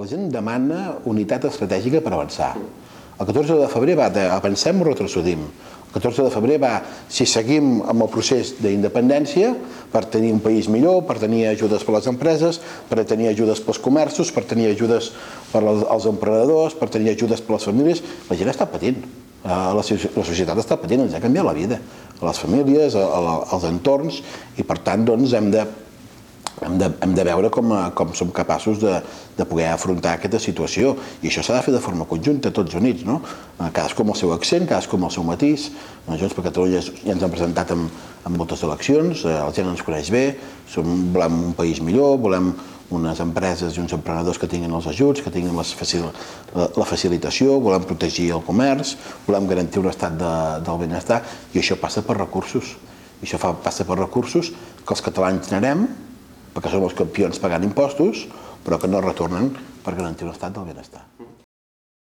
La gent demana unitat estratègica per avançar. El 14 de febrer va de avancem o retrocedim. El 14 de febrer va si seguim amb el procés d'independència per tenir un país millor, per tenir ajudes per les empreses, per tenir ajudes pels comerços, per tenir ajudes per als emprenedors, per tenir ajudes per les famílies. La gent està patint. Eh, La, societat està patint, ens ha canviat la vida. Les famílies, als entorns, i per tant doncs, hem de hem de, hem de veure com, eh, com som capaços de, de poder afrontar aquesta situació i això s'ha de fer de forma conjunta, tots units, no? Eh, Cadascú amb el seu accent, cadascú amb el seu matís. Eh, Junts per Catalunya ja ens hem presentat en, en moltes eleccions, la gent ens coneix bé, som, volem un país millor, volem unes empreses i uns emprenedors que tinguin els ajuts, que tinguin les facil, la, la facilitació, volem protegir el comerç, volem garantir un estat de, del benestar i això passa per recursos. I això fa, passa per recursos que els catalans generem perquè som els campions pagant impostos, però que no retornen per garantir un estat del benestar.